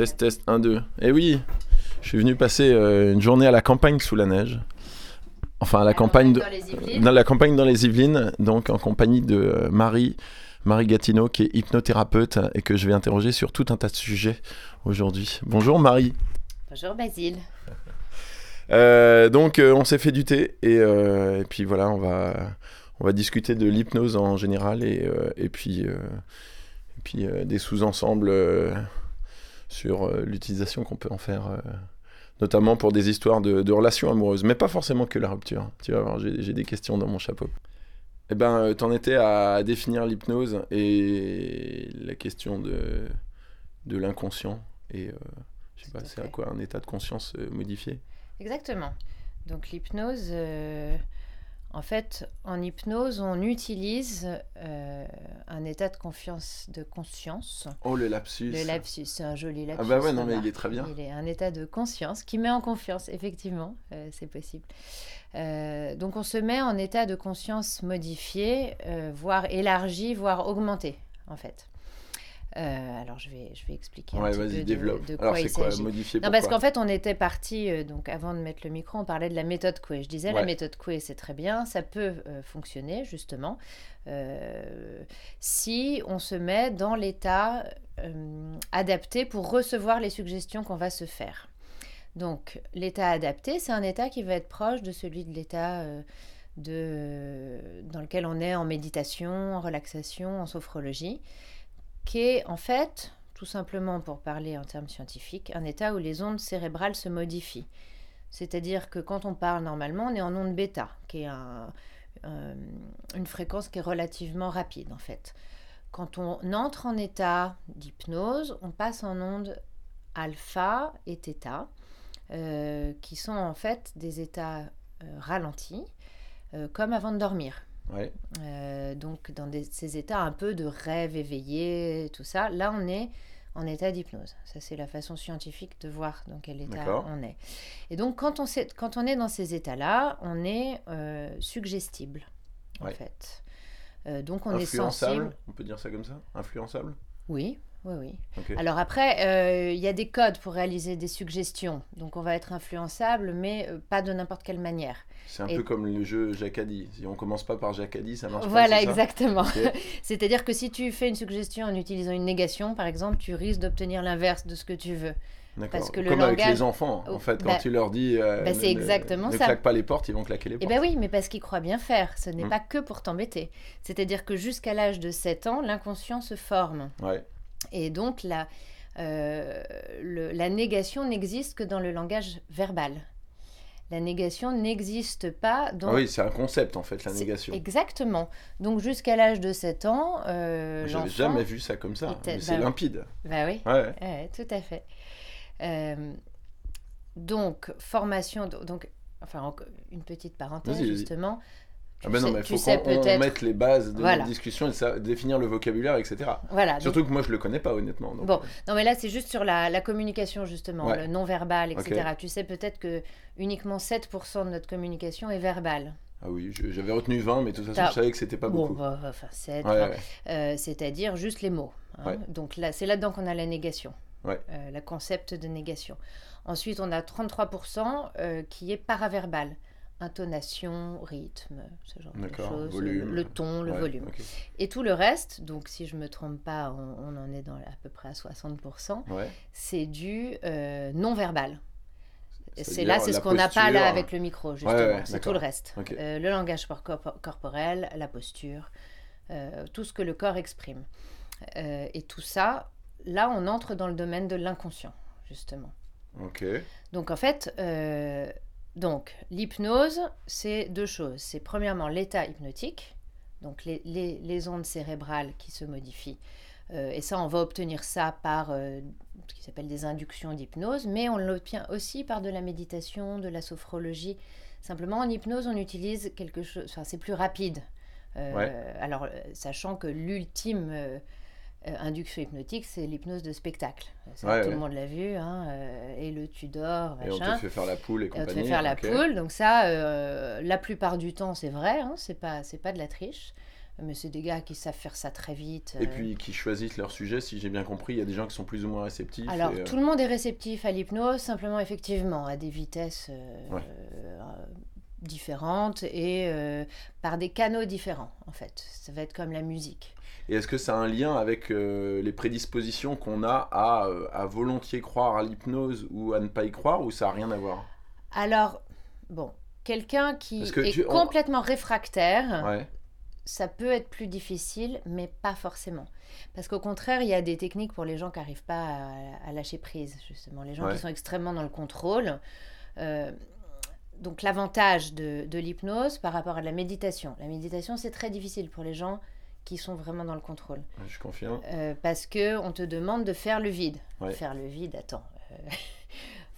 Test, test, 1, 2. Eh oui, je suis venu passer euh, une journée à la campagne sous la neige. Enfin, à la campagne, de- dans les Yvelines. dans la campagne dans les Yvelines, donc en compagnie de euh, Marie, Marie Gatineau, qui est hypnothérapeute et que je vais interroger sur tout un tas de sujets aujourd'hui. Bonjour Marie. Bonjour Basile. Euh, donc euh, on s'est fait du thé et, et puis voilà, on va, on va discuter de l'hypnose en général et, et puis, et puis des sous-ensembles sur euh, l'utilisation qu'on peut en faire, euh, notamment pour des histoires de, de relations amoureuses, mais pas forcément que la rupture. Tu vas voir, j'ai des questions dans mon chapeau. Eh ben, euh, t'en étais à définir l'hypnose et la question de, de l'inconscient et euh, je sais pas, c'est à quoi un état de conscience modifié? Exactement. Donc l'hypnose, euh, en fait, en hypnose, on utilise euh, un état de confiance, de conscience. Oh le lapsus. Le lapsus, c'est un joli lapsus. Ah bah ouais, non, mais il est très bien. Il est un état de conscience qui met en confiance, effectivement, euh, c'est possible. Euh, donc on se met en état de conscience modifié, voire élargi, voire augmenté, en fait. Euh, alors je vais, je vais expliquer un Ouais, petit peu de- développe. de, Alors quoi il c'est quoi Non, parce qu'en fait, on était parti, euh, donc avant de mettre le micro, on parlait de la méthode Coué. Je disais, la méthode Coué, c'est très bien, ça peut euh, fonctionner, justement, si on se met dans l'état adapté pour recevoir les suggestions qu'on va se faire. Donc, l'état adapté, c'est un état qui va être proche de celui de l'état de, dans lequel on est en méditation, en relaxation, en sophrologie, qui est en fait, tout simplement pour parler en termes scientifiques, un état où les ondes cérébrales se modifient. C'est-à-dire que quand on parle normalement, on est en onde bêta, qui est un- une fréquence qui est relativement rapide en fait. Quand on entre en état d'hypnose, on passe en onde alpha et theta, euh, qui sont en fait des états euh, ralentis, euh, comme avant de dormir. Ouais. Euh, donc dans des- ces états un peu de rêve éveillé, tout ça, là on est en état d'hypnose. Ça c'est la façon scientifique de voir dans quel état on est. Et donc quand on, sait- quand on est dans ces états-là, on est euh, suggestible en Ouais. fait. Euh, donc on est Influençable, sensible. on peut dire ça comme ça? Influençable? Oui, oui, oui. Alors après, euh, il y a des codes pour réaliser des suggestions. Donc on va être influençable, mais euh, pas de n'importe quelle manière. C'est un et- peu comme le jeu Jacadi. Si on commence pas par Jacadi, ça marche Voilà, pas. ça? exactement. C'est-à-dire que si tu fais une suggestion en utilisant une négation, par exemple, tu risques d'obtenir l'inverse de ce que tu veux. Parce que le Comme avec les enfants, en Oh, fait, quand bah- tu leur dis euh, bah, ne- c'est ne- exactement ne ça. claque pas les portes, ils vont claquer les Eh portes. bien oui, mais parce qu'ils croient bien faire. Ce n'est Mm. pas que pour t'embêter. C'est-à-dire que jusqu'à l'âge de 7 ans, l'inconscient se forme. Ouais. Et donc la, euh, le- la négation n'existe que dans le langage verbal. La négation n'existe pas dans... Ah oui, c'est un concept en fait, la négation. Exactement. Donc jusqu'à l'âge de 7 ans, euh, J'avais jamais vu ça comme ça. mais bah c'est oui. limpide. Bah oui. Ouais, ouais. Ouais, tout à fait. Euh, donc, formation, do- donc, enfin, une petite parenthèse, justement. Tu Ah ben non, sais- mais tu faut sais qu'on mette les bases de Voilà. notre discussion et ça, définir le vocabulaire, etc. Voilà. donc- Surtout que moi, je le connais pas, honnêtement. donc, Bon, euh, non, mais là, c'est juste sur la, la communication, justement, Ouais. le non-verbal, etc. Tu sais peut-être que uniquement 7% de notre communication est verbale. Ah oui, j'avais retenu 20, mais de toute façon, T'as- je savais que c'était pas bon, beaucoup. bah, enfin, 7, Ouais, ouais. euh, c'est-à-dire juste les mots. hein. Donc là, c'est là-dedans qu'on a la négation, euh, le concept de négation. Ensuite, on a 33% euh, qui est paraverbal. Intonation, rythme, ce genre de choses. Le ton, le Ouais, volume. Et tout le reste, donc si je me trompe pas, on, on en est dans à peu près à 60%, Ouais. c'est du euh, non-verbal. C'est là, c'est ce qu'on n'a pas là avec le micro, justement. ouais, c'est tout le reste. Euh, le langage por- corp- corporel, la posture, euh, tout ce que le corps exprime. Et tout ça, là, on entre dans le domaine de l'inconscient, justement. Donc, en fait, donc l'hypnose, c'est deux choses. C'est premièrement l'état hypnotique, donc les, les- les ondes cérébrales qui se modifient. Euh, et ça, on va obtenir ça par euh, ce qui s'appelle des inductions d'hypnose, mais on l'obtient aussi par de la méditation, de la sophrologie. Simplement, en hypnose, on utilise quelque chose, enfin, c'est plus rapide. Euh, Ouais. Alors, sachant que l'ultime euh, euh, induction hypnotique, c'est l'hypnose de spectacle. Ça, Ouais, tout ouais. le monde l'a vu, hein, euh, et le Tudor, Et on machin. te fait faire la poule et Et on compagnie. te fait faire la poule, donc ça, euh, la plupart du temps, c'est vrai, hein, c'est pas, c'est pas de la triche. mais c'est des gars qui savent faire ça très vite. Et euh. puis qui choisissent leur sujet, si j'ai bien compris, il y a des gens qui sont plus ou moins réceptifs. Alors, et, euh, tout le monde est réceptif à l'hypnose, simplement, effectivement, à des vitesses euh, Ouais. euh, différentes et euh, par des canaux différents, en fait. Ça va être comme la musique. Et est-ce que ça a un lien avec euh, les prédispositions qu'on a à, euh, à volontiers croire à l'hypnose ou à ne pas y croire, ou ça n'a rien à voir? Alors, bon, quelqu'un qui que est tu- on- complètement réfractaire, Ouais. ça peut être plus difficile, mais pas forcément. Parce qu'au contraire, il y a des techniques pour les gens qui n'arrivent pas à, à lâcher prise, justement. Les gens Ouais. qui sont extrêmement dans le contrôle. Euh, donc l'avantage de, de l'hypnose par rapport à la méditation. La méditation, c'est très difficile pour les gens qui sont vraiment dans le contrôle. Je confirme. Euh, parce que on te demande de faire le vide. Ouais. Faire le vide, attends.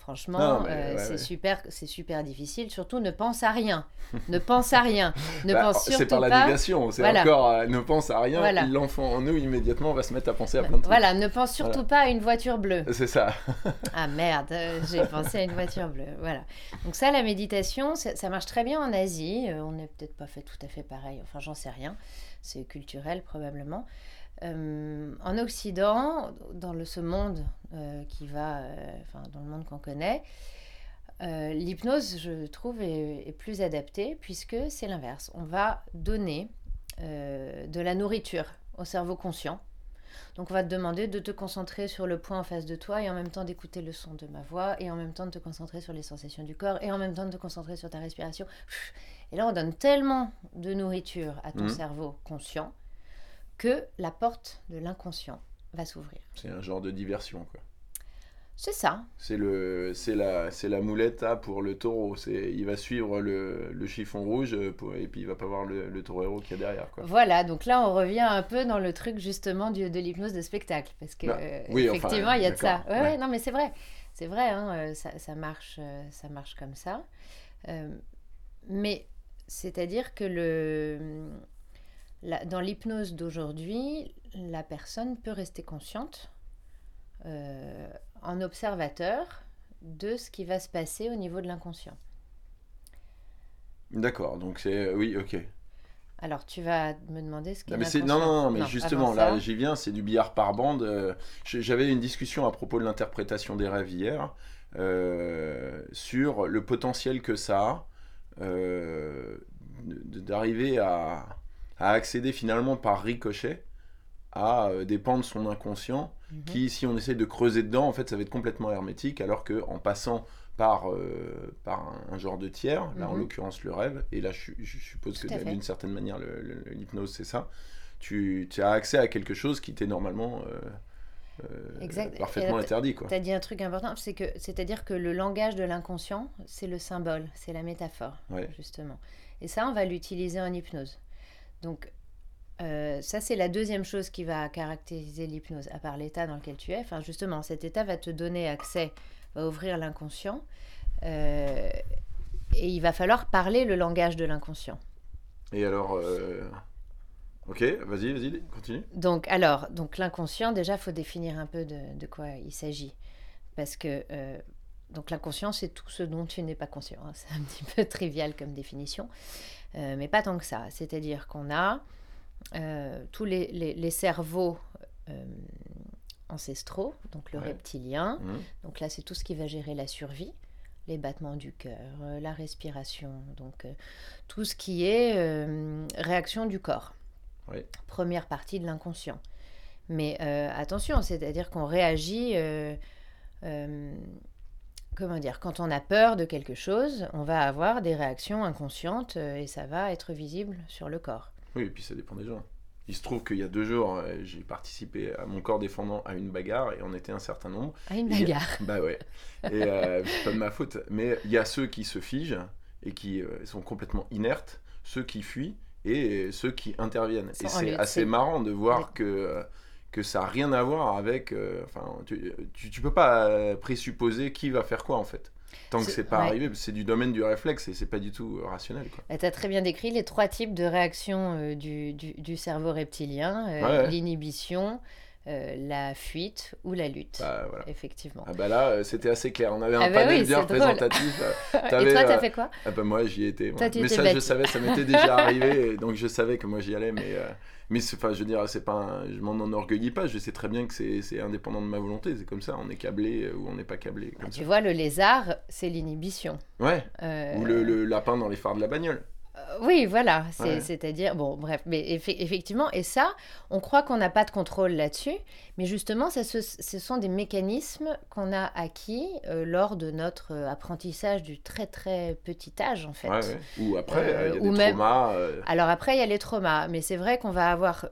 Franchement, euh, ouais, c'est ouais. super, c'est super difficile. Surtout, ne pense à rien. ne pense à rien. Ne Bah, pense c'est surtout par la pas. négation, c'est Voilà. encore euh, ne pense à rien, Voilà. l'enfant en nous immédiatement va se mettre à penser à plein de trucs. Voilà, ne pense surtout pas à une voiture bleue. C'est ça. Ah merde, euh, j'ai pensé à une voiture bleue. Voilà. Donc ça, la méditation, ça, ça marche très bien en Asie. On n'est peut-être pas fait tout à fait pareil. Enfin, j'en sais rien. C'est culturel probablement. Euh, en Occident, dans le, ce monde euh, qui va, euh, enfin, dans le monde qu'on connaît, l'hypnose, je trouve, est, est plus adaptée puisque c'est l'inverse. On va donner de la nourriture au cerveau conscient. Donc on va te demander de te concentrer sur le point en face de toi et en même temps d'écouter le son de ma voix et en même temps de te concentrer sur les sensations du corps et en même temps de te concentrer sur ta respiration. Et là on donne tellement de nourriture à ton Mhm. cerveau conscient que la porte de l'inconscient va s'ouvrir. C'est un genre de diversion, quoi. C'est ça. C'est le, c'est la, c'est la moulette pour le taureau. C'est, il va suivre le, le chiffon rouge euh, pour- et puis il va pas voir le, le taureau qu'il y a derrière, quoi. Voilà, donc là on revient un peu dans le truc justement du- de l'hypnose de spectacle parce que Bah, euh, oui, enfin, effectivement il y a de ça. Ouais, ouais. ouais, non mais c'est vrai, c'est vrai, hein, euh, ça, ça marche, ça marche comme ça. Euh, mais c'est-à-dire que le, la- dans l'hypnose d'aujourd'hui, la personne peut rester consciente euh, en observateur de ce qui va se passer au niveau de l'inconscient. D'accord, donc c'est, oui, ok. Alors tu vas me demander ce qui Non, est mais c'est- non, non, non, mais justement, là, j'y viens, c'est du billard par bande. euh, J'avais une discussion à propos de l'interprétation des rêves hier, euh, sur le potentiel que ça a euh, d'arriver à, à accéder finalement par ricochet à euh, des pans de son inconscient Mhm. qui, si on essaie de creuser dedans, en fait, ça va être complètement hermétique, alors que en passant par, euh, par un, genre de tiers, là en Mhm. l'occurrence le rêve, et là je, je suppose Tout que d'une certaine manière l'hypnose c'est ça, tu, tu as accès à quelque chose qui t'est normalement euh, euh, Exact. parfaitement là, interdit. Quoi. Tu as dit un truc important, c'est que c'est-à-dire que le langage de l'inconscient, c'est le symbole, c'est la métaphore, Ouais. justement. Et ça, on va l'utiliser en hypnose. Donc, euh, ça, c'est la deuxième chose qui va caractériser l'hypnose, à part l'état dans lequel tu es. Enfin, justement, cet état va te donner accès, va ouvrir l'inconscient. euh, et il va falloir parler le langage de l'inconscient. Et alors, euh, ok, vas-y, vas-y, continue. Donc, alors, donc l'inconscient, déjà, faut définir un peu de, de quoi il s'agit. Parce que donc l'inconscient, c'est tout ce dont tu n'es pas conscient. hein. C'est un petit peu trivial comme définition, euh, mais pas tant que ça. C'est-à-dire qu'on a euh, tous les, les- les cerveaux euh, ancestraux, donc le Ouais. reptilien. Mhm. Donc là, c'est tout ce qui va gérer la survie, les battements du cœur, la respiration, donc tout ce qui est réaction du corps. Première partie de l'inconscient. Mais attention, c'est-à-dire qu'on réagit, euh, comment dire, quand on a peur de quelque chose, on va avoir des réactions inconscientes euh, et ça va être visible sur le corps. Oui, et puis ça dépend des gens. Il se trouve qu'il y a deux jours, euh, j'ai participé à mon corps défendant à une bagarre et on était un certain nombre. Ah, une a- bagarre. Bah ouais. Et euh, c'est pas de ma faute. Mais il y a ceux qui se figent et qui euh, sont complètement inertes, ceux qui fuient et ceux qui interviennent. Sans- Et c'est assez marrant de voir Ouais. que, que ça n'a rien à voir avec. euh, Enfin, tu, tu, tu peux pas euh, présupposer qui va faire quoi en fait. Tant que C'est- pas ouais. arrivé, c'est du domaine du réflexe et c'est pas du tout euh, rationnel. Quoi. tu as très bien décrit les trois types de réactions euh, du, du- du cerveau reptilien. euh, Ouais, ouais. L'inhibition, euh, la fuite ou la lutte. Bah, voilà. Effectivement. Ah bah là, euh, c'était assez clair. On avait un Ah bah panel oui, bien représentatif. Et toi, t'as euh, fait quoi Ah bah moi, j'y étais. Toi, mais ça, bête. je savais, ça m'était déjà arrivé, donc je savais que moi j'y allais. Mais, euh, mais enfin, je veux dire, c'est pas, un- je m'en enorgueillis pas. Je sais très bien que c'est, indépendant de ma volonté. C'est comme ça. On est câblé ou on n'est pas câblé. Comme Tu ça. vois, le lézard, c'est l'inhibition. Ouais. Euh, Ou le, le lapin dans les phares de la bagnole. Euh, Oui, voilà, Ouais. c'est-à-dire, bon, bref, mais effe- effectivement, et ça, on croit qu'on n'a pas de contrôle là-dessus, mais justement, ça, ce, ce sont des mécanismes qu'on a acquis euh, lors de notre euh, apprentissage du très très petit âge, en fait. Ouais, ouais. Ou après, euh, il y a ou des même- traumas. euh, Alors après, il y a les traumas, mais c'est vrai qu'on va avoir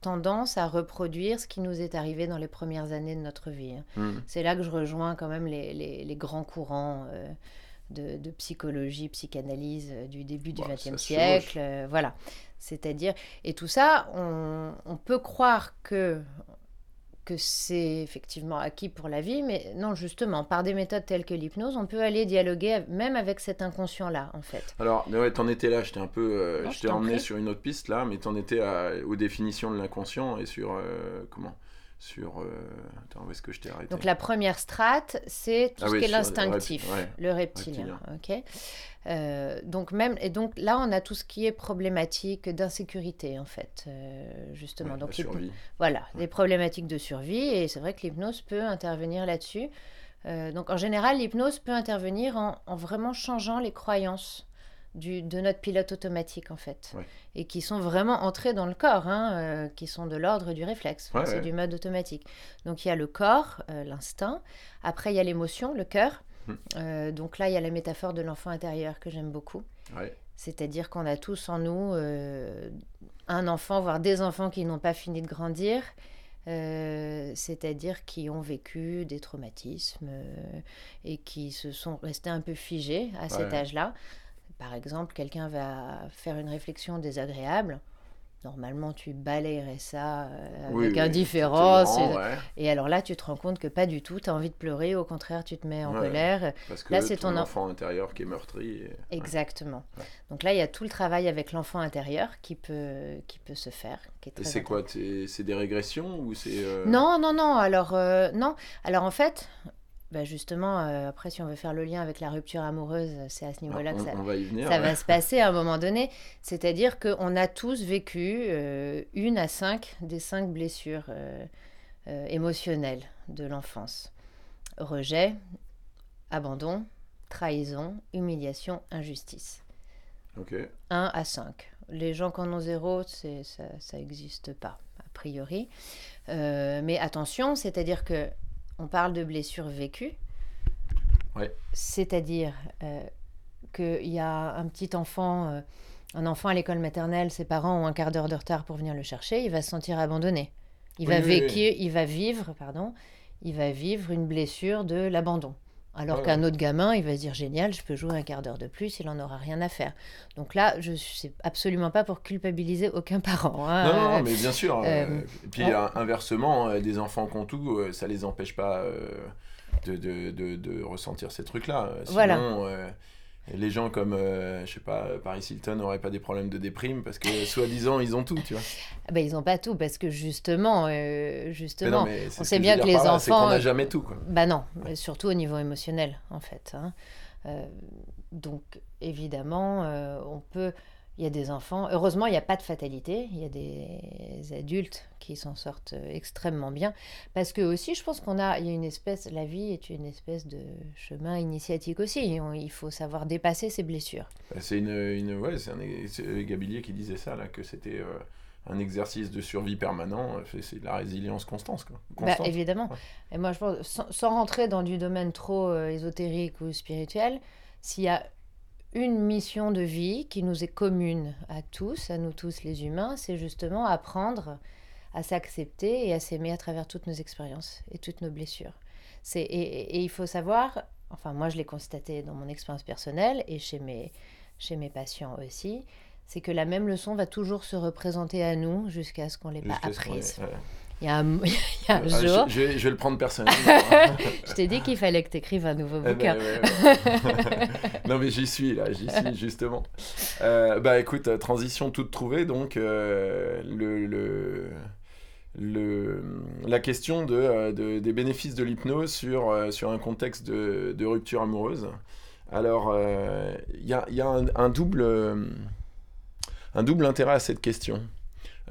tendance à reproduire ce qui nous est arrivé dans les premières années de notre vie. hein. hmm. C'est là que je rejoins quand même les, les- les grands courants de, de psychologie, psychanalyse euh, du début du Bah, XXe siècle. euh, voilà. C'est-à-dire, et tout ça, on, on peut croire que, que c'est effectivement acquis pour la vie, mais non, justement, par des méthodes telles que l'hypnose, on peut aller dialoguer même avec cet inconscient-là, en fait. Alors, ouais, t'en étais là, j'étais un peu. euh, Non, je t'ai emmené prie. sur une autre piste là, mais t'en étais à- aux définitions de l'inconscient et sur. euh, comment? Sur. euh, Attends, où est-ce que je t'ai arrêté Donc la première strate, c'est tout Ah ce oui, qui est l'instinctif, repti- ouais, le reptilien. ok Euh, donc même et donc là on a tout ce qui est problématique d'insécurité en fait, euh, justement. ouais, donc voilà, des problématiques de survie et c'est vrai que l'hypnose peut intervenir là-dessus. Donc en général, l'hypnose peut intervenir en, en vraiment changeant les croyances du, de notre pilote automatique en fait, Ouais. et qui sont vraiment entrées dans le corps, hein, euh, qui sont de l'ordre du réflexe, Ouais, c'est ouais. du mode automatique. Donc il y a le corps, euh, l'instinct, après il y a l'émotion, le cœur. Hmm. Euh, donc là il y a la métaphore de l'enfant intérieur que j'aime beaucoup. C'est-à-dire qu'on a tous en nous un enfant, voire des enfants qui n'ont pas fini de grandir, euh, c'est-à-dire qui ont vécu des traumatismes euh, et qui se sont restés un peu figés à cet Ouais. âge-là. Par exemple, quelqu'un va faire une réflexion désagréable. Normalement, tu balayerais ça euh, avec oui, indifférence. Et, grand, ouais, et alors là, tu te rends compte que pas du tout, tu as envie de pleurer, au contraire, tu te mets en Ouais. colère. parce que là, c'est ton ton en- enfant intérieur qui est meurtri. et-. Exactement. Ouais. Donc là, il y a tout le travail avec l'enfant intérieur qui peut, qui peut se faire. Qui est Et c'est quoi C'est c'est des régressions ou c'est. euh, Non, non, non. Alors, euh, non. Alors, en fait, bah, justement, euh, après, si on veut faire le lien avec la rupture amoureuse, c'est à ce niveau-là que on, ça, on va y venir. ça ouais. va se passer à un moment donné. C'est-à-dire qu'on a tous vécu euh, une à cinq des cinq blessures euh, euh, émotionnelles de l'enfance. Rejet, abandon, trahison, humiliation, injustice. Ok. 1 à 5. Les gens qui en ont 0, c'est, ça n'existe pas, a priori. Euh, mais attention, c'est-à-dire que on parle de blessures vécues. Ouais. C'est-à-dire euh, qu'il y a un petit enfant, euh, un enfant à l'école maternelle, ses parents ont un quart d'heure de retard pour venir le chercher, il va se sentir abandonné. Il, Oui, va, oui, oui. vécu- il va vivre, pardon, il va vivre une blessure de l'abandon. Alors Ouais, qu'un autre gamin, il va se dire génial, je peux jouer un quart d'heure de plus, il en aura rien à faire. Donc là, je sais absolument pas pour culpabiliser aucun parent. hein. Non, non, non, mais bien sûr. euh, euh, et puis inversement, euh, des enfants qui ont tout, ça les empêche pas de, de, de, de ressentir ces trucs-là. Sinon, Voilà. Euh, les gens comme, euh, je sais pas, euh, Paris Hilton n'auraient pas des problèmes de déprime parce que soi-disant ils ont tout, tu vois. ah ben, ils n'ont pas tout parce que justement, euh, Mais justement, non, mais c'est on sait bien que les là, c'est qu'on enfants- n'a jamais tout, quoi. Bah non, surtout au niveau émotionnel, en fait. hein. Euh, donc, évidemment, euh, on peut. Il y a des enfants. Heureusement, il n'y a pas de fatalité. Il y a des adultes qui s'en sortent euh, extrêmement bien. Parce que aussi, je pense qu'on a. Il y a une espèce. La vie est une espèce de chemin initiatique aussi. On- il faut savoir dépasser ses blessures. Bah, C'est une, une, ouais, c'est un, c'est Gabilier qui disait ça là, que c'était euh, un exercice de survie permanent. C'est- de la résilience constante, quoi. Bah, évidemment. Ouais. Et moi, je pense, sans, sans rentrer dans du domaine trop euh, ésotérique ou spirituel, s'il y a une mission de vie qui nous est commune à tous, à nous tous les humains, c'est justement apprendre à s'accepter et à s'aimer à travers toutes nos expériences et toutes nos blessures. Et, et- et il faut savoir, enfin moi je l'ai constaté dans mon expérience personnelle et chez mes, chez mes patients aussi, c'est que la même leçon va toujours se représenter à nous jusqu'à ce qu'on l'ait pas apprise. Il y a un, il y a un Ah, jour, je, je vais, je vais le prendre personnellement. je t'ai dit qu'il fallait que tu écrives un nouveau Eh ben, bouquin. ouais, ouais. non mais j'y suis là, j'y suis justement. Euh, bah écoute, euh, transition toute trouvée donc euh, le, le, le, la question de, des bénéfices de l'hypnose sur, sur un contexte de, de rupture amoureuse. Alors, il y a, y a un, un, double, un double intérêt à cette question.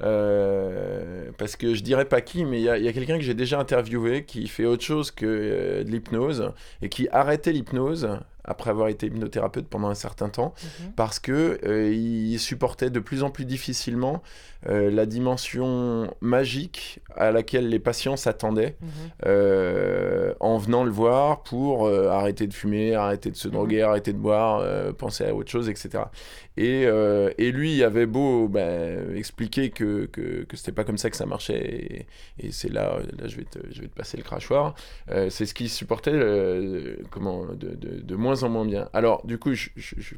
Euh, parce que je dirais pas qui, mais il y a, a quelqu'un que j'ai déjà interviewé qui fait autre chose que de l'hypnose et qui arrêtait l'hypnose après avoir été hypnothérapeute pendant un certain temps, mhm. parce que euh, il supportait de plus en plus difficilement euh, la dimension magique à laquelle les patients s'attendaient mhm. euh, en venant le voir pour arrêter de fumer, arrêter de se mhm. droguer, arrêter de boire, penser à autre chose, etc. Et, et lui avait beau ben, expliquer que, que, que c'était pas comme ça que ça marchait, et, c'est là, là je, vais te, je vais te passer le crachoir, c'est ce qu'il supportait comment, de, de, de moins en moins bien. Alors, du coup, je,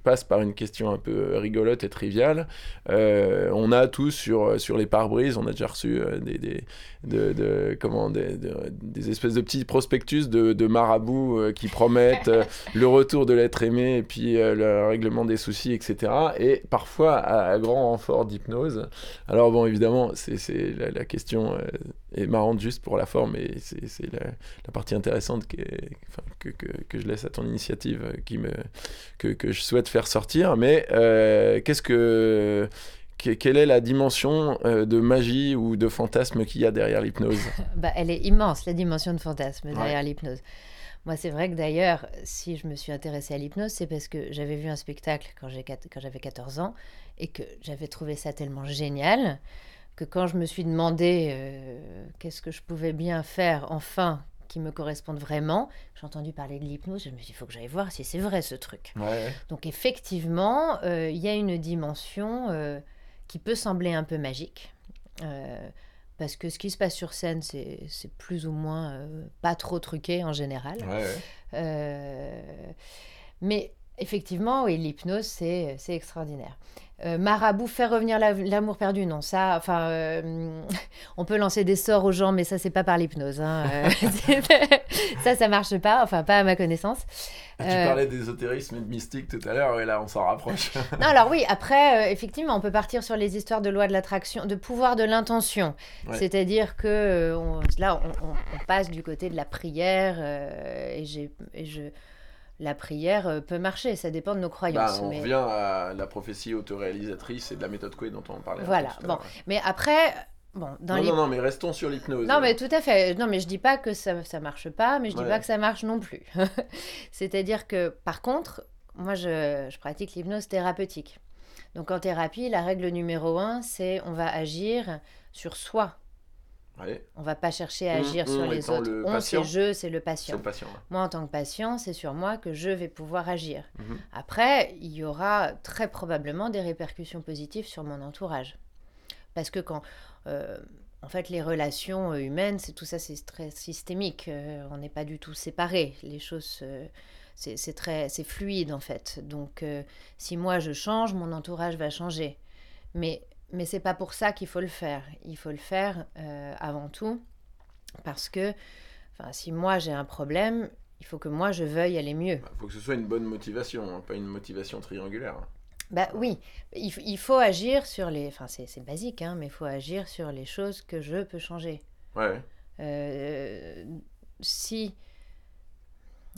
passe par une question un peu rigolote et triviale. Euh, on a tous sur, sur les pare-brises, on a déjà reçu euh, des, des, de, comment, des, des, espèces de petits prospectus de, de marabouts euh, qui promettent le retour de l'être aimé et puis le règlement des soucis, etc. Et parfois à, grand renfort d'hypnose. Alors, bon, évidemment, c'est la, la, question est marrante juste pour la forme et c'est la, la, partie intéressante que, que, que, je laisse à ton initiative qui me, que, que je souhaite faire sortir. Mais euh, qu'est-ce que quelle est la dimension euh, de magie ou de fantasme qu'il y a derrière l'hypnose? Bah, Elle est immense, la dimension de fantasme derrière l'hypnose. Moi, c'est vrai que d'ailleurs, si je me suis intéressée à l'hypnose, c'est parce que j'avais vu un spectacle quand j'avais 14 ans et que j'avais trouvé ça tellement génial que quand je me suis demandé euh, qu'est-ce que je pouvais bien faire enfin qui me corresponde vraiment, j'ai entendu parler de l'hypnose, je me suis dit, il faut que j'aille voir si c'est vrai ce truc. Donc effectivement, euh, il y a une dimension euh, qui peut sembler un peu magique. parce que ce qui se passe sur scène, c'est plus ou moins pas trop truqué en général. mais effectivement, oui, l'hypnose, c'est extraordinaire. Euh, marabout, faire revenir l'amour perdu, non, ça, enfin, euh, on peut lancer des sorts aux gens, mais ça, c'est pas par l'hypnose. Hein, euh, ça, ça marche pas, enfin, pas à ma connaissance. Tu parlais d'ésotérisme et de mystique tout à l'heure, et là, on s'en rapproche. non, alors oui, après, effectivement, on peut partir sur les histoires de loi de l'attraction, de pouvoir de l'intention. C'est-à-dire que là, on, passe du côté de la prière, et, et je la prière euh, peut marcher, ça dépend de nos croyances. Bah, on revient à la prophétie autoréalisatrice et de la méthode Coué dont on parlait. Voilà, bon. Mais après, Bon, dans non, non, non, mais restons sur l'hypnose. Non, mais tout à fait. Non, mais je dis pas que ça ne marche pas, mais je dis pas que ça marche non plus. C'est-à-dire que, par contre, moi, je, je pratique l'hypnose thérapeutique. Donc, en thérapie, la règle numéro un, c'est on va agir sur soi on va pas chercher à agir sur les autres. On, c'est je, c'est le patient. Moi, en tant que patient, c'est sur moi que je vais pouvoir agir. Mhm. Après, il y aura très probablement des répercussions positives sur mon entourage. Parce que quand... Euh, en fait, les relations humaines, c'est tout ça, c'est très systémique. Euh, on n'est pas du tout séparés. Les choses, c'est très, c'est fluide en fait. Donc, euh, si moi je change, mon entourage va changer. Mais mais c'est pas pour ça qu'il faut le faire. Il faut le faire euh, avant tout parce que si moi j'ai un problème, il faut que moi je veuille aller mieux. Il bah, faut que ce soit une bonne motivation, hein, pas une motivation triangulaire. Bah oui, il, faut agir sur les. Enfin, c'est basique, hein, mais il faut agir sur les choses que je peux changer. Ouais. Euh, si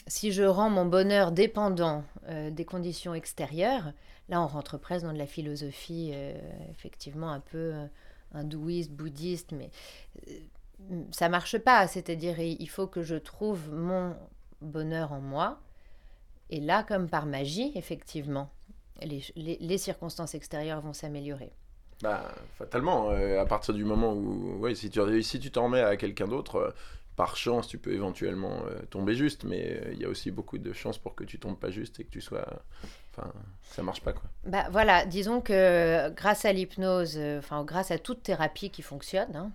si je rends mon bonheur dépendant euh, des conditions extérieures, là on rentre presque dans de la philosophie euh, effectivement un peu euh, hindouiste, bouddhiste, mais ça marche pas. C'est-à-dire il faut que je trouve mon bonheur en moi. Et là, comme par magie, effectivement, les, circonstances extérieures vont s'améliorer. Bah, fatalement, à partir du moment où, ouais, si tu si tu t'en remets à quelqu'un d'autre, par chance, tu peux éventuellement euh, tomber juste, mais euh, il y a aussi beaucoup de chances pour que tu tombes pas juste et que tu sois. Enfin, ça marche pas, quoi. Bah voilà, disons que grâce à l'hypnose, euh, enfin, grâce à toute thérapie qui fonctionne, hein,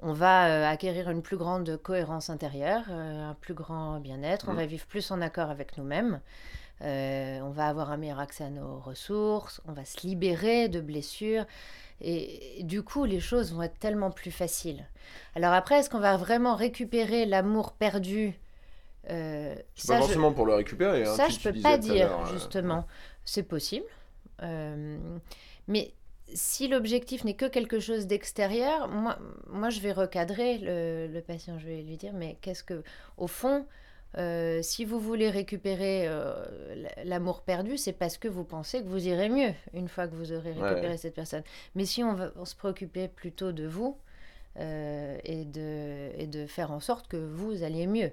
on va acquérir une plus grande cohérence intérieure, un plus grand bien-être, on mm. va vivre plus en accord avec nous-mêmes. on va avoir un meilleur accès à nos ressources, on va se libérer de blessures. Et, du coup, les choses vont être tellement plus faciles. Alors après, est-ce qu'on va vraiment récupérer l'amour perdu euh, pas forcément pour le récupérer. Hein, ça, je peux pas dire, euh, justement. C'est possible. Euh, mais si l'objectif n'est que quelque chose d'extérieur, moi, moi, je vais recadrer le, le patient. Je vais lui dire, mais qu'est-ce que, au fond, si vous voulez récupérer l'amour perdu, c'est parce que vous pensez que vous irez mieux une fois que vous aurez récupéré cette personne. Mais si on, va, on se préoccupait plutôt de vous et, de, et de faire en sorte que vous alliez mieux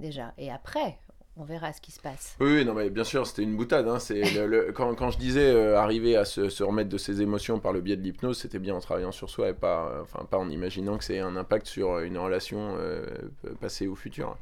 déjà. Et après, on verra ce qui se passe. Oui, non, mais bien sûr, c'était une boutade. Hein. C'est le, quand, quand, je disais arriver à se, se, remettre de ses émotions par le biais de l'hypnose, c'était bien en travaillant sur soi et pas, enfin, pas en imaginant que c'est un impact sur une relation passée ou future.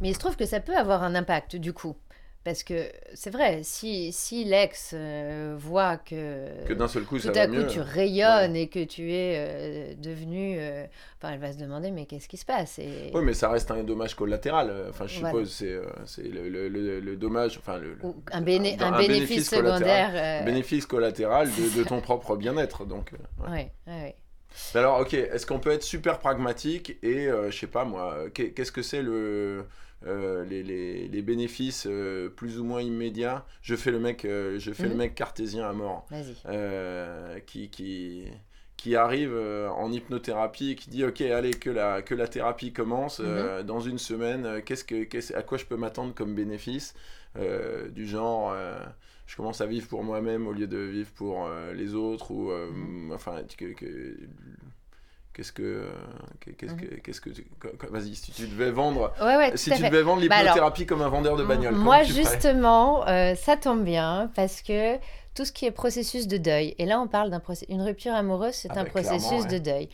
Mais il se trouve que ça peut avoir un impact du coup. Parce que c'est vrai, si, si l'ex euh, voit que, que d'un seul coup, tout à coup tu rayonnes et que tu es euh, devenu. Euh, enfin, elle va se demander mais qu'est-ce qui se passe et... Oui, mais ça reste un dommage collatéral. Enfin, je suppose c'est c'est le, le, le, dommage. Enfin, le, un, béné un, bénéfice, secondaire. Bénéfice collatéral de, de ton propre bien-être. Donc, ouais. Ouais, Alors, ok, est-ce qu'on peut être super pragmatique et, je sais pas moi, qu'est-ce que c'est le euh, les, les, les, bénéfices euh, plus ou moins immédiats. Je fais le mec, euh, je fais le mhm. mec cartésien à mort. qui, qui, qui arrive en hypnothérapie et qui dit ok allez que la, que la thérapie commence mhm. dans une semaine qu'est-ce que à quoi je peux m'attendre comme bénéfice du genre je commence à vivre pour moi-même au lieu de vivre pour les autres ou mhm. enfin que, que Qu'est-ce que, qu'est-ce que, qu'est-ce que, vas-y, si tu devais vendre, si tu devais vendre bah l'hypnothérapie comme un vendeur de bagnole. Moi, justement, euh, ça tombe bien parce que tout ce qui est processus de deuil, et là, on parle d'un une rupture amoureuse, c'est ah un bah, processus de deuil.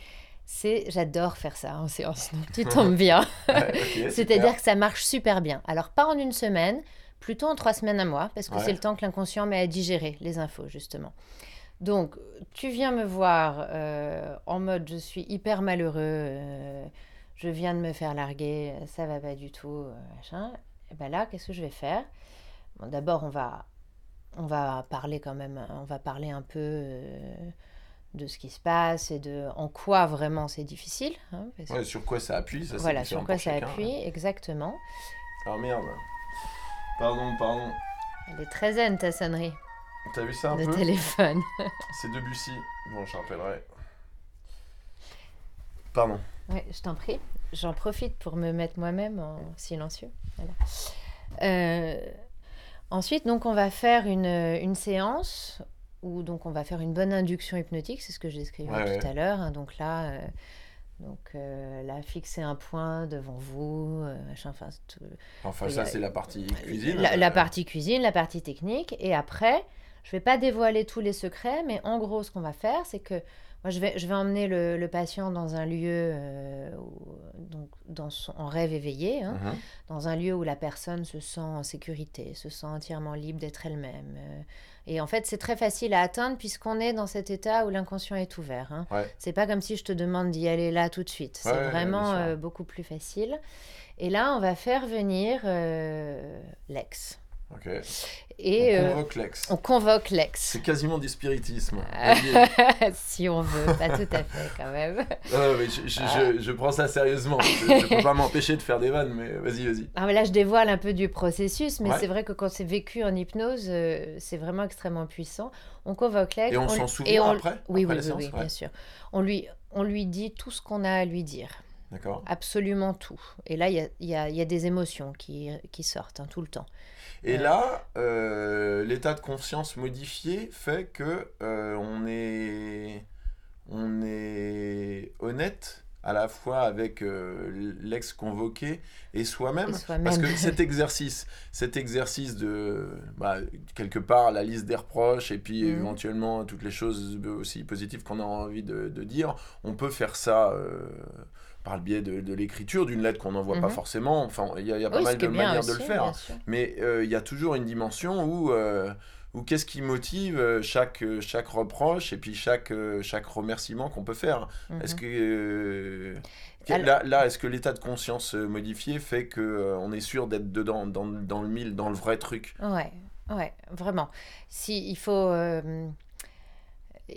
C'est, j'adore faire ça en séance, donc tu tombes bien. C'est-à-dire que ça marche super bien. Alors, pas en une semaine, plutôt en trois semaines à mois, parce que c'est le temps que l'inconscient met à digérer les infos, justement. Donc, tu viens me voir euh, en mode je suis hyper malheureux, euh, je viens de me faire larguer, ça va pas du tout, euh, machin. Et ben là, qu'est-ce que je vais faire? Bon, D'abord, on va, on va parler quand même, on va parler un peu de ce qui se passe et de en quoi vraiment c'est difficile. Hein, sur quoi ça appuie, ça Voilà, sur quoi ça appuie, exactement. Ah merde. Pardon, pardon. Elle est très zen ta sonnerie. T'as vu ça un de peu téléphone. C'est Debussy. Bon, je rappellerai. Pardon. Oui, je t'en prie. J'en profite pour me mettre moi-même en silencieux. Euh, ensuite, donc, on va faire une, une, séance où donc on va faire une bonne induction hypnotique, c'est ce que j'ai décrivais tout à l'heure. Hein. donc là, euh, donc euh, là, fixer un point devant vous, enfin, enfin ça c'est la partie cuisine. La, la, partie cuisine, la partie technique, et après, je ne vais pas dévoiler tous les secrets, mais en gros, ce qu'on va faire, c'est que moi, je vais, je vais emmener le, patient dans un lieu, euh, donc dans son, en rêve éveillé, hein, mhm. dans un lieu où la personne se sent en sécurité, se sent entièrement libre d'être elle-même. Euh. et en fait, c'est très facile à atteindre puisqu'on est dans cet état où l'inconscient est ouvert. Hein. C'est pas comme si je te demande d'y aller là tout de suite. c'est vraiment euh, beaucoup plus facile. Et là, on va faire venir l'ex. Et, on euh, convoque l'ex. On convoque l'ex. C'est quasiment du spiritisme. si on veut, pas tout à fait quand même. mais je, je, je, prends ça sérieusement. Je ne peux pas m'empêcher de faire des vannes, mais vas-y, vas-y. Ah, mais là, je dévoile un peu du processus, mais c'est vrai que quand c'est vécu en hypnose, euh, c'est vraiment extrêmement puissant. On convoque l'ex. Et on, s'en souvient après Oui, oui, oui, bien sûr. On lui, on lui dit tout ce qu'on a à lui dire. D'accord. Absolument tout. Et là, il y a, y, a, y a, des émotions qui, qui sortent hein, tout le temps. Et là, euh, l'état de conscience modifié fait que euh, on, est, on est honnête à la fois avec euh, l'ex convoqué et soi-même. Parce que cet exercice cet exercice de bah, quelque part la liste des reproches et puis mhm. éventuellement toutes les choses aussi positives qu'on a envie de, de, dire on peut faire ça par le biais de, l'écriture, d'une lettre qu'on n'envoie pas mhm. forcément. Enfin, il y a, pas mal de manières de le faire. Mais euh, il y a toujours une dimension où, euh, où qu'est-ce qui motive euh, chaque, chaque reproche et puis chaque, chaque remerciement qu'on peut faire. Est-ce mhm. que. Là, là est-ce que l'état de conscience modifié fait qu'on on est sûr d'être dedans, dans, dans, le mille, dans le vrai truc? Ouais, ouais, vraiment. Si, il faut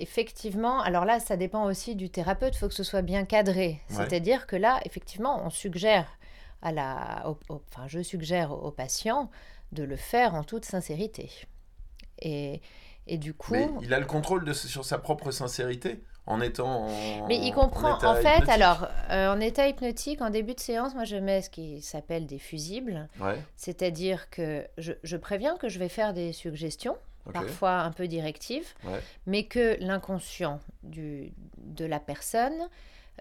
effectivement, alors là, ça dépend aussi du thérapeute, il faut que ce soit bien cadré. C'est-à-dire que là, effectivement, on suggère à la, enfin, je suggère au patient de le faire en toute sincérité. Et, Et du coup. Mais il a le contrôle de, sur sa propre sincérité en étant. En, mais il comprend. En, fait, alors, euh, en état hypnotique, en début de séance, moi je mets ce qui s'appelle des fusibles. Ouais. C'est-à-dire que je, je, préviens que je vais faire des suggestions. Parfois un peu directives, ouais. mais que l'inconscient de la personne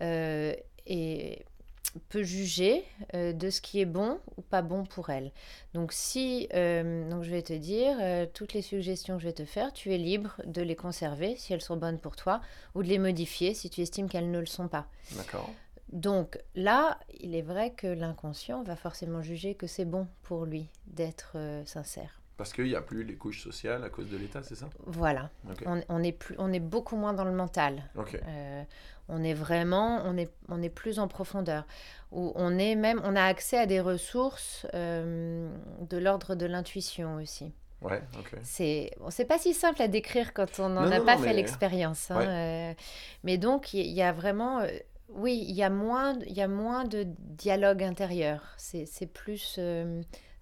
euh, est, peut juger euh, de ce qui est bon ou pas bon pour elle. Donc si, euh, donc je vais te dire, euh, toutes les suggestions que je vais te faire, tu es libre de les conserver si elles sont bonnes pour toi ou de les modifier si tu estimes qu'elles ne le sont pas. D'accord. Donc là, il est vrai que l'inconscient va forcément juger que c'est bon pour lui d'être sincère. Parce qu'il n'y a plus les couches sociales à cause de l'État, c'est ça? Voilà. On, on, est plus, on est beaucoup moins dans le mental. Euh, on est vraiment, on est, on est plus en profondeur. Où on est même, on a accès à des ressources euh, de l'ordre de l'intuition aussi. Ouais. C'est, c'est pas si simple à décrire quand on n'en a pas fait l'expérience. Hein, euh, mais donc, il y, a vraiment, oui, il y a moins, il y a moins de dialogue intérieur. C'est, c'est plus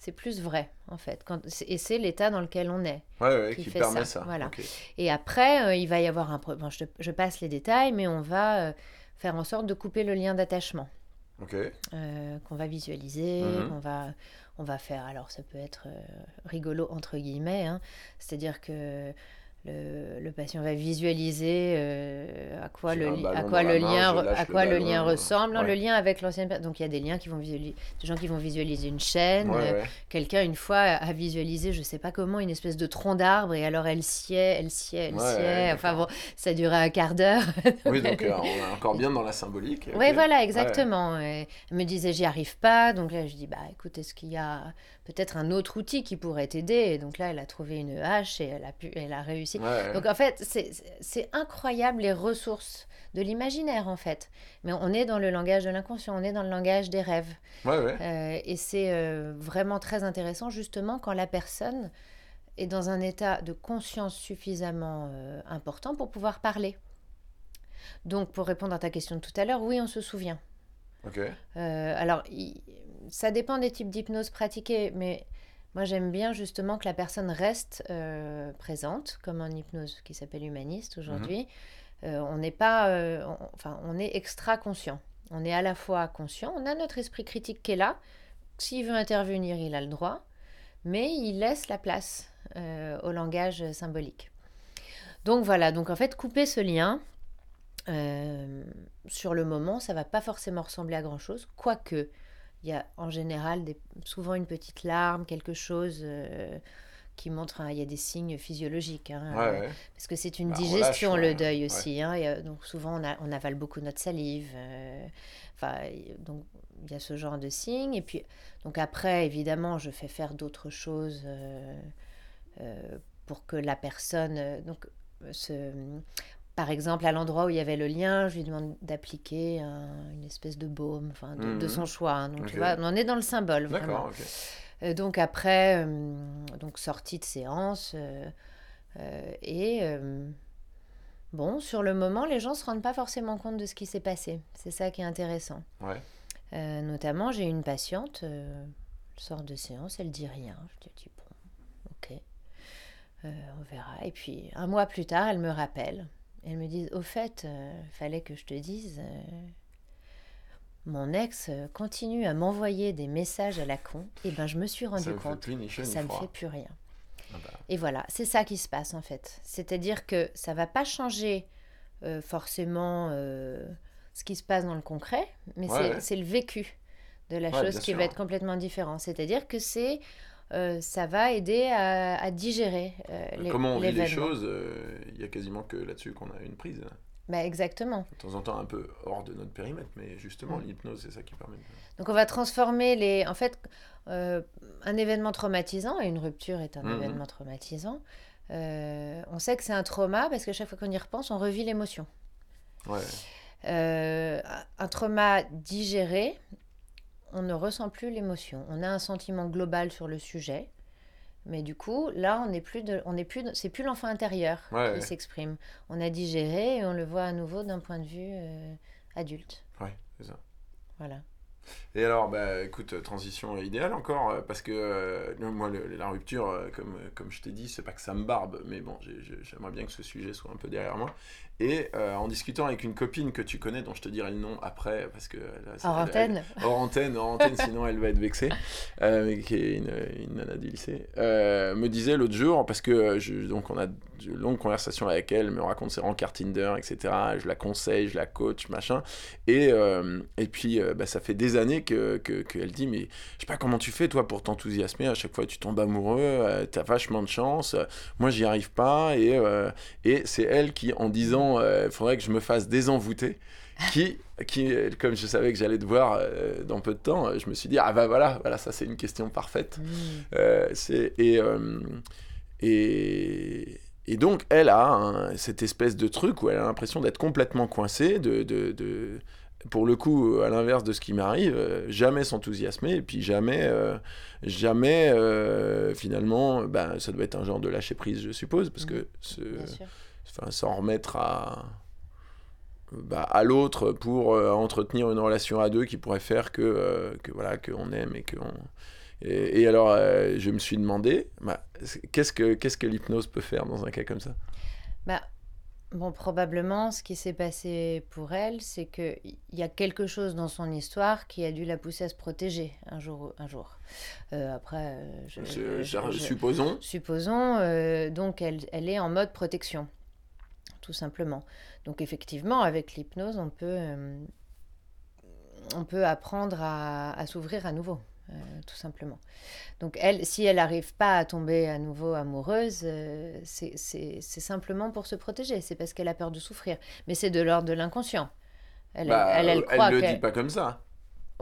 c'est plus vrai en fait. Quand, et c'est l'état dans lequel on est. Ouais, qui, permet ça. Voilà. Et après, euh, il va y avoir un. Bon, je, je, passe les détails, mais on va euh, faire en sorte de couper le lien d'attachement. Euh, qu'on va visualiser, mhm. qu'on va, on va faire. Alors, ça peut être rigolo entre guillemets, hein. c'est-à-dire que le, patient va visualiser euh, à quoi le, à quoi le lien, à quoi le lien ressemble. le lien avec l'ancienne Donc il y a des liens qui vont visualiser, des gens qui vont visualiser une chaîne. Euh, quelqu'un une fois a visualisé, je sais pas comment, une espèce de tronc d'arbre et alors elle sied, elle sied, elle sied. enfin bon, ça durait un quart d'heure. oui, donc euh, on est encore bien dans la symbolique. Oui, voilà, exactement. elle me disait, j'y arrive pas. Donc là, je dis, bah écoute, est-ce qu'il y a peut-être un autre outil qui pourrait t'aider? Et donc là, elle a trouvé une hache et elle a, pu, elle a réussi. Donc en fait, c'est incroyable les ressources de l'imaginaire en fait. Mais on est dans le langage de l'inconscient, on est dans le langage des rêves. Euh, et c'est euh, vraiment très intéressant justement quand la personne est dans un état de conscience suffisamment euh, important pour pouvoir parler. Donc pour répondre à ta question de tout à l'heure, oui, on se souvient. alors, ça dépend des types d'hypnose pratiqués, mais moi j'aime bien justement que la personne reste euh, présente, comme en hypnose qui s'appelle humaniste aujourd'hui. Mhm. Euh, on n'est pas, euh, enfin, on est extra conscient. On est à la fois conscient, on a notre esprit critique qui est là. S'il veut intervenir, il a le droit, mais il laisse la place au langage symbolique. Donc voilà, donc en fait, couper ce lien, sur le moment, ça va pas forcément ressembler à grand chose, quoique il y a en général des, souvent une petite larme, quelque chose euh, qui montre, il y a des signes physiologiques. Hein, euh, parce que c'est une bah, digestion, le deuil aussi. Hein, donc souvent, on, a, on, avale beaucoup notre salive. Euh, enfin, donc il y a ce genre de signes. Et puis, donc après, évidemment, je fais faire d'autres choses pour que la personne... donc, se, par exemple, à l'endroit où il y avait le lien, je lui demande d'appliquer une espèce de baume, enfin, de, mhm. son choix. Hein. Donc, tu vois, on est dans le symbole. D'accord, euh, donc après, euh, donc sortie de séance, euh, et bon, sur le moment, les gens se rendent pas forcément compte de ce qui s'est passé. C'est ça qui est intéressant. Ouais. notamment, j'ai une patiente, sort de séance, elle dit rien. Je dis bon, ok, on verra. Et puis un mois plus tard, elle me rappelle. Elles me disent, au fait, il euh, fallait que je te dise, euh, mon ex euh, continue à m'envoyer des messages à la con. Et ben je me suis rendu compte que ça ne me fait plus rien. Ah bah. Et voilà, c'est ça qui se passe en fait. C'est-à-dire que ça va pas changer forcément ce qui se passe dans le concret, mais c'est le vécu de la chose qui va être complètement différent. C'est-à-dire que c'est euh, ça va aider à, digérer euh, les Comment on vit les choses, euh, il y a quasiment que là-dessus qu'on a une prise. Bah exactement. De temps en temps un peu hors de notre périmètre, mais justement mm. l'hypnose, c'est ça qui permet. Donc on va transformer les... En fait, un événement traumatisant, et une rupture est un mm-hmm. événement traumatisant, on sait que c'est un trauma parce que chaque fois qu'on y repense, on revit l'émotion. Ouais. un trauma digéré, on ne ressent plus l'émotion. On a un sentiment global sur le sujet, mais du coup, là, on n'est plus de, on n'est plus, c'est plus l'enfant intérieur qui s'exprime. On a digéré et on le voit à nouveau d'un point de vue euh, adulte. Ouais, c'est ça. Voilà. Et alors, bah, écoute, transition idéale encore, euh, parce que euh, moi, le- la rupture, comme, comme je t'ai dit, c'est pas que ça me barbe, mais bon, j'ai- j'ai- j'aimerais bien que ce sujet soit un peu derrière moi. Et euh, en discutant avec une copine que tu connais, dont je te dirai le nom après, parce que... là, Hors elle- elle- antenne. hors antenne, hors antenne, sinon elle va être vexée, euh, qui est une, une nana du lycée, euh, me disait l'autre jour, parce que euh, je, donc on a de longues conversations avec elle, elle me raconte ses rencarts Tinder, etc. Je la conseille, je la coach, machin. Et, euh, et puis, euh, bah, ça fait des années que, que- qu'elle dit, mais je sais pas comment tu fais, toi, pour t'enthousiasmer. À chaque fois, tu tombes amoureux, euh, t'as vachement de chance. moi, j'y arrive pas. Et, et c'est elle qui, en disant, il faudrait que je me fasse désenvoûter, qui, qui, comme je savais que j'allais te voir euh, dans peu de temps, euh, je me suis dit, ah bah voilà, voilà ça c'est une question parfaite. Mm. Euh, c'est et, et et donc elle a un- cette espèce de truc où elle a l'impression d'être complètement coincée, de, de, de- pour le coup à l'inverse de ce qui m'arrive, euh, jamais s'enthousiasmer et puis jamais euh, jamais euh, finalement, ben, ça doit être un genre de lâcher prise je suppose parce que enfin, s'en remettre à, bah, à l'autre pour entretenir une relation à deux qui pourrait faire que, que voilà qu'on aime et qu'on et, et alors euh, je me suis demandé bah, qu'est-ce que qu'est-ce que l'hypnose peut faire dans un cas comme ça? Bah, bon, probablement, ce qui s'est passé pour elle, c'est qu'il y a quelque chose dans son histoire qui a dû la pousser à se protéger un jour. Un jour. Euh, après, euh, je, Je- je- je- je- supposons supposons, euh, donc elle, elle est en mode protection, tout simplement. Donc effectivement, avec l'hypnose, on peut, euh, on peut apprendre à, à s'ouvrir à nouveau, euh, tout simplement. Donc elle, si elle n'arrive pas à tomber à nouveau amoureuse, euh, c'est simplement pour se protéger, c'est parce qu'elle a peur de souffrir. Mais c'est de l'ordre de l'inconscient. Elle, Bah, elle, elle elle croit le qu'elle- dit pas comme ça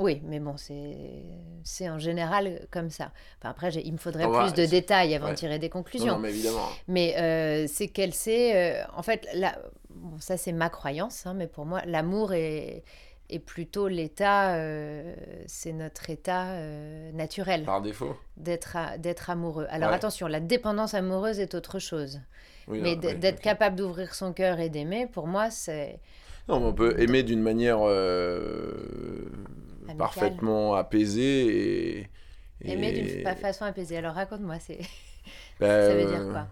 oui, mais bon, c'est en général comme ça. Enfin, après, il me faudrait va- plus de détails avant ouais. de tirer des conclusions. non, mais évidemment Mais euh, c'est qu'elle sait. en fait, la- bon, ça, c'est ma croyance, hein, mais pour moi, l'amour est, est plutôt l'état. euh, c'est notre état euh, naturel par défaut d'être amoureux. Alors Ouais. attention, la dépendance amoureuse est autre chose. Oui, mais oui, d'être capable d'ouvrir son cœur et d'aimer, pour moi, c'est. non mais on peut aimer d'une manière euh, parfaitement apaisée et, et- Aimer d'une fa- façon apaisée. Alors raconte-moi, c'est bah, ça veut dire quoi?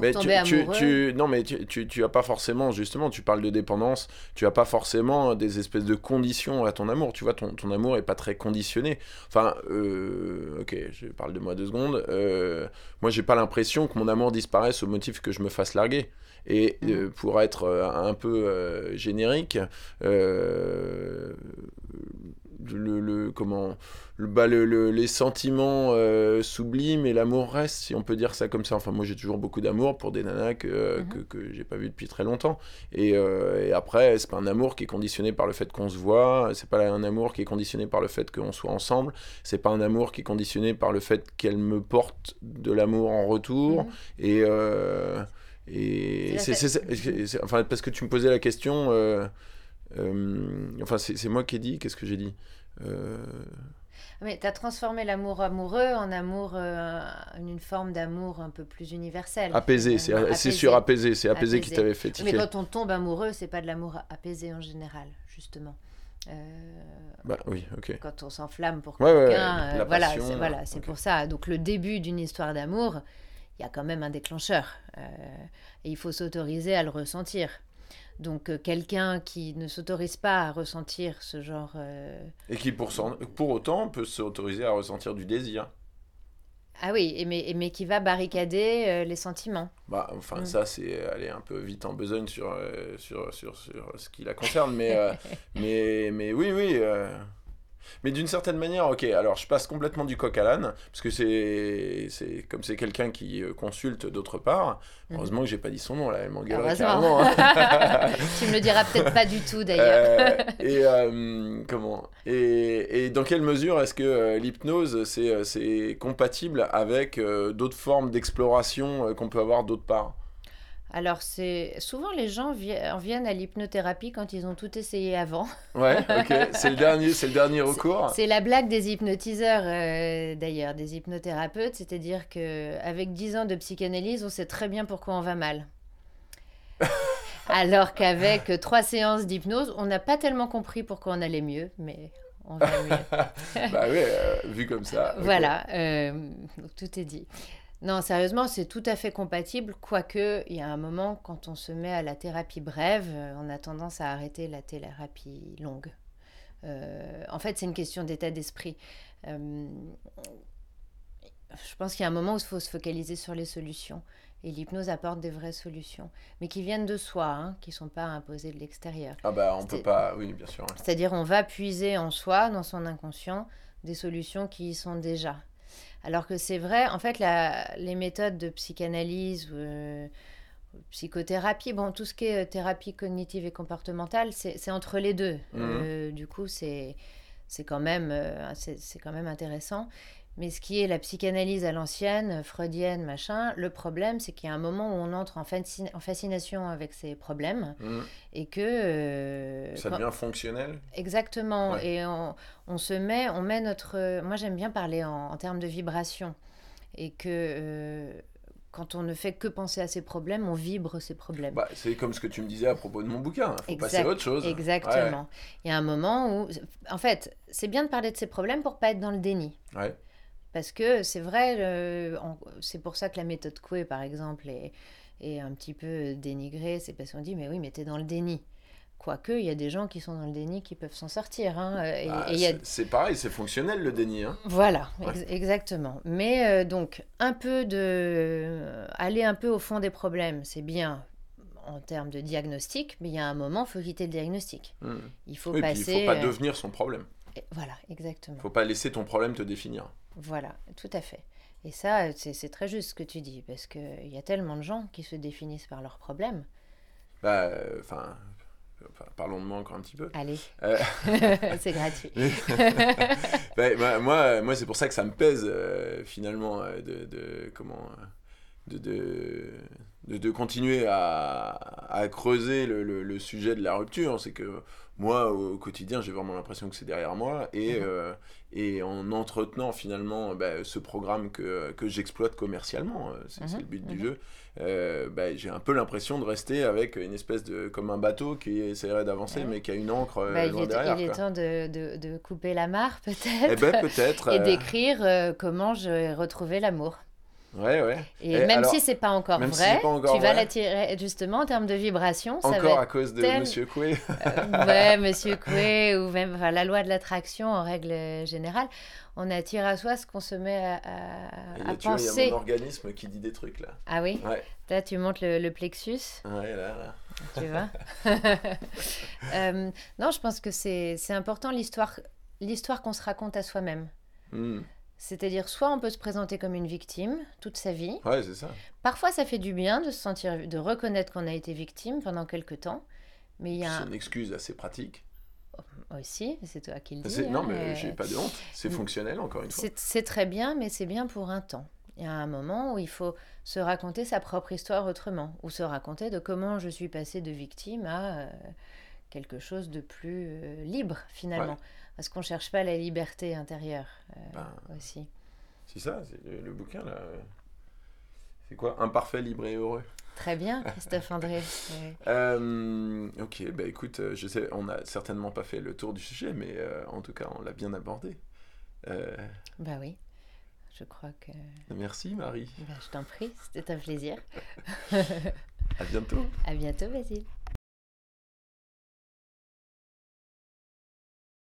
Mais tu, tu- tu- non, mais tu, tu, tu as pas forcément, justement, tu parles de dépendance, tu as pas forcément des espèces de conditions à ton amour. Tu vois, ton, ton amour est pas très conditionné. Enfin, euh, ok, je parle de moi deux secondes. Euh, moi, j'ai pas l'impression que mon amour disparaisse au motif que je me fasse larguer. Et euh, pour être euh, un peu euh, générique, euh, comment le, bah, le- le- les sentiments euh, sublimes et l'amour reste, si on peut dire ça comme ça. Enfin, moi, j'ai toujours beaucoup d'amour pour des nanas que, Mhm. que, que j'ai pas vues depuis très longtemps. Et, euh, et après, c'est pas un amour qui est conditionné par le fait qu'on se voit, c'est pas un amour qui est conditionné par le fait qu'on soit ensemble, c'est pas un amour qui est conditionné par le fait qu'elle me porte de l'amour en retour. Mhm. Et, euh, et C'est enfin, parce que tu me posais la question, euh, euh, enfin, c'est, moi qui ai dit, qu'est-ce que j'ai dit? Euh, Mais tu as transformé l'amour amoureux en amour, euh, une forme d'amour un peu plus universelle. Apaisé, c'est, sur apaisé, c'est apaisé, qui t'avait fait Mais tiquer. quand on tombe amoureux, c'est pas de l'amour apaisé en général, justement. Euh, Bah oui, ok. quand on s'enflamme pour Ouais, ouais, quelqu'un, euh, voilà, c'est, voilà, c'est ok. pour ça. Donc le début d'une histoire d'amour, il y a quand même un déclencheur. euh, et il faut s'autoriser à le ressentir. Donc euh, quelqu'un qui ne s'autorise pas à ressentir ce genre... euh, Et qui pour, pour autant peut s'autoriser à ressentir du désir. Ah oui, et mais, et mais qui va barricader euh, les sentiments. Bah, enfin, Mm. ça, c'est aller un peu vite en besogne sur, sur, sur, sur ce qui la concerne. Mais, mais, mais oui, oui. Mais d'une certaine manière, ok, alors je passe complètement du coq à l'âne, parce que c'est, comme c'est quelqu'un qui euh, consulte d'autre part. Mhm. Heureusement que j'ai pas dit son nom, là, elle m'engueulerait carrément. hein. tu me le diras peut-être pas du tout d'ailleurs. Euh, et euh, comment? Et, et dans quelle mesure est-ce que l'hypnose c'est, compatible avec d'autres formes d'exploration qu'on peut avoir d'autre part? Alors c'est souvent les gens vi- en viennent à l'hypnothérapie quand ils ont tout essayé avant. Ouais, ok. C'est le dernier, c'est le dernier recours. C'est la blague des hypnotiseurs euh, d'ailleurs, des hypnothérapeutes, c'est-à-dire que avec 10 ans de psychanalyse, on sait très bien pourquoi on va mal. Alors qu'avec trois séances d'hypnose, on n'a pas tellement compris pourquoi on allait mieux, mais on va mieux. bah oui, euh, vu comme ça. Voilà, euh, donc tout est dit. Non, sérieusement, c'est tout à fait compatible, quoique il y a un moment, quand on se met à la thérapie brève, euh, on a tendance à arrêter la thérapie longue. Euh, en fait, c'est une question d'état d'esprit. Euh, je pense qu'il y a un moment où il faut se focaliser sur les solutions. Et l'hypnose apporte des vraies solutions, mais qui viennent de soi, hein, qui ne sont pas imposées de l'extérieur. Ah bah on peut pas, oui bien sûr. ouais. C'est-à-dire on va puiser en soi, dans son inconscient, des solutions qui y sont déjà. Alors que c'est vrai, en fait, la- les méthodes de psychanalyse ou euh, psychothérapie, bon, tout ce qui est euh, thérapie cognitive et comportementale, c'est entre les deux. Mhm. Euh, du coup, c'est c'est quand, même, c'est quand même intéressant. Mais ce qui est la psychanalyse à l'ancienne, freudienne, machin, le problème, c'est qu'il y a un moment où on entre en, fascina- en fascination avec ces problèmes Mhm. et que... euh, Ça quand- devient fonctionnel. Exactement. Ouais. Et on, on se met, on met notre. Moi, j'aime bien parler en, en termes de vibration. Et que euh, quand on ne fait que penser à ces problèmes, on vibre ces problèmes. Bah, c'est comme ce que tu me disais à propos de mon bouquin. Il faut Exact- passer à autre chose. Exactement. Il y a un moment où. En fait, c'est bien de parler de ces problèmes pour pas être dans le déni. Ouais. Parce que c'est vrai, c'est pour ça que la méthode Coué, par exemple, est, est un petit peu dénigrée. C'est parce qu'on dit, mais oui, mais t'es dans le déni. Quoique, il y a des gens qui sont dans le déni qui peuvent s'en sortir. hein, Et, Bah, et il y a c'est- pareil, c'est fonctionnel le déni. Hein. Voilà, Ouais. ex- exactement. Mais euh, donc, un peu de... aller un peu au fond des problèmes, c'est bien en termes de diagnostic, mais il y a un moment, il faut quitter le diagnostic. Mhm. Il faut Oui, passer... il faut pas euh, devenir son problème. et- Voilà, exactement. faut pas laisser ton problème te définir. Voilà, tout à fait. Et ça, c'est c'est très juste ce que tu dis, parce qu'il y a tellement de gens qui se définissent par leurs problèmes. Bah, euh, enfin, parlons de moi encore un petit peu. Allez, Euh, c'est gratuit. Bah, moi, moi, moi, c'est pour ça que ça me pèse euh, finalement euh, de, de- comment de, de, de, de continuer à, à creuser le, le- le sujet de la rupture. C'est que moi, au quotidien, j'ai vraiment l'impression que c'est derrière moi et, Mhm. euh, et en entretenant finalement bah, ce programme que, que j'exploite commercialement, euh, c'est Mhm, le but du mhm. jeu. euh, bah, j'ai un peu l'impression de rester avec une espèce de comme un bateau qui essaierait d'avancer mais qui a une encre Bah, il est, derrière. il est temps de, de- de couper la mare, Eh peut-être, ben peut-être. et d'écrire euh, comment j'ai retrouvé l'amour. Ouais, ouais. Et, Et même alors, si c'est pas encore si vrai, c'est pas encore tu vas l'attirer justement en termes de vibration. Ça Encore va à cause de tel- Monsieur Coué. euh, ouais, Monsieur Coué ou même enfin, la loi de l'attraction en règle générale, on attire à soi ce qu'on se met à, à- Et à tu vois, il y a penser. mon organisme qui dit des trucs là. Ah oui, Ouais, là tu montes le, le plexus, ouais, là, là. tu vois. Euh, non, je pense que c'est important l'histoire l'histoire qu'on se raconte à soi-même. Hmm. C'est-à-dire, soit on peut se présenter comme une victime toute sa vie. Ouais, c'est ça. Parfois, ça fait du bien de se sentir, de reconnaître qu'on a été victime pendant quelque temps. Mais il y a C'est un- une excuse assez pratique. aussi, c'est toi qui le dis. Non, hein, mais euh, j'ai pas de honte. C'est fonctionnel, encore une fois. c'est c'est très bien, mais c'est bien pour un temps. Il y a un moment où il faut se raconter sa propre histoire autrement, ou se raconter de comment je suis passée de victime à euh, quelque chose de plus euh, libre finalement. Ouais. Parce qu'on cherche pas la liberté intérieure euh, Ben, aussi. C'est ça, c'est le, le bouquin là. euh, C'est quoi? Imparfait, libre et heureux. Très bien, Christophe André. Ouais. Euh, ok, bah écoute, je sais, on n'a certainement pas fait le tour du sujet, mais euh, en tout cas, on l'a bien abordé. Euh, Bah oui, je crois que. merci Marie. bah, je t'en prie, c'était un plaisir. À bientôt. À bientôt, Basile.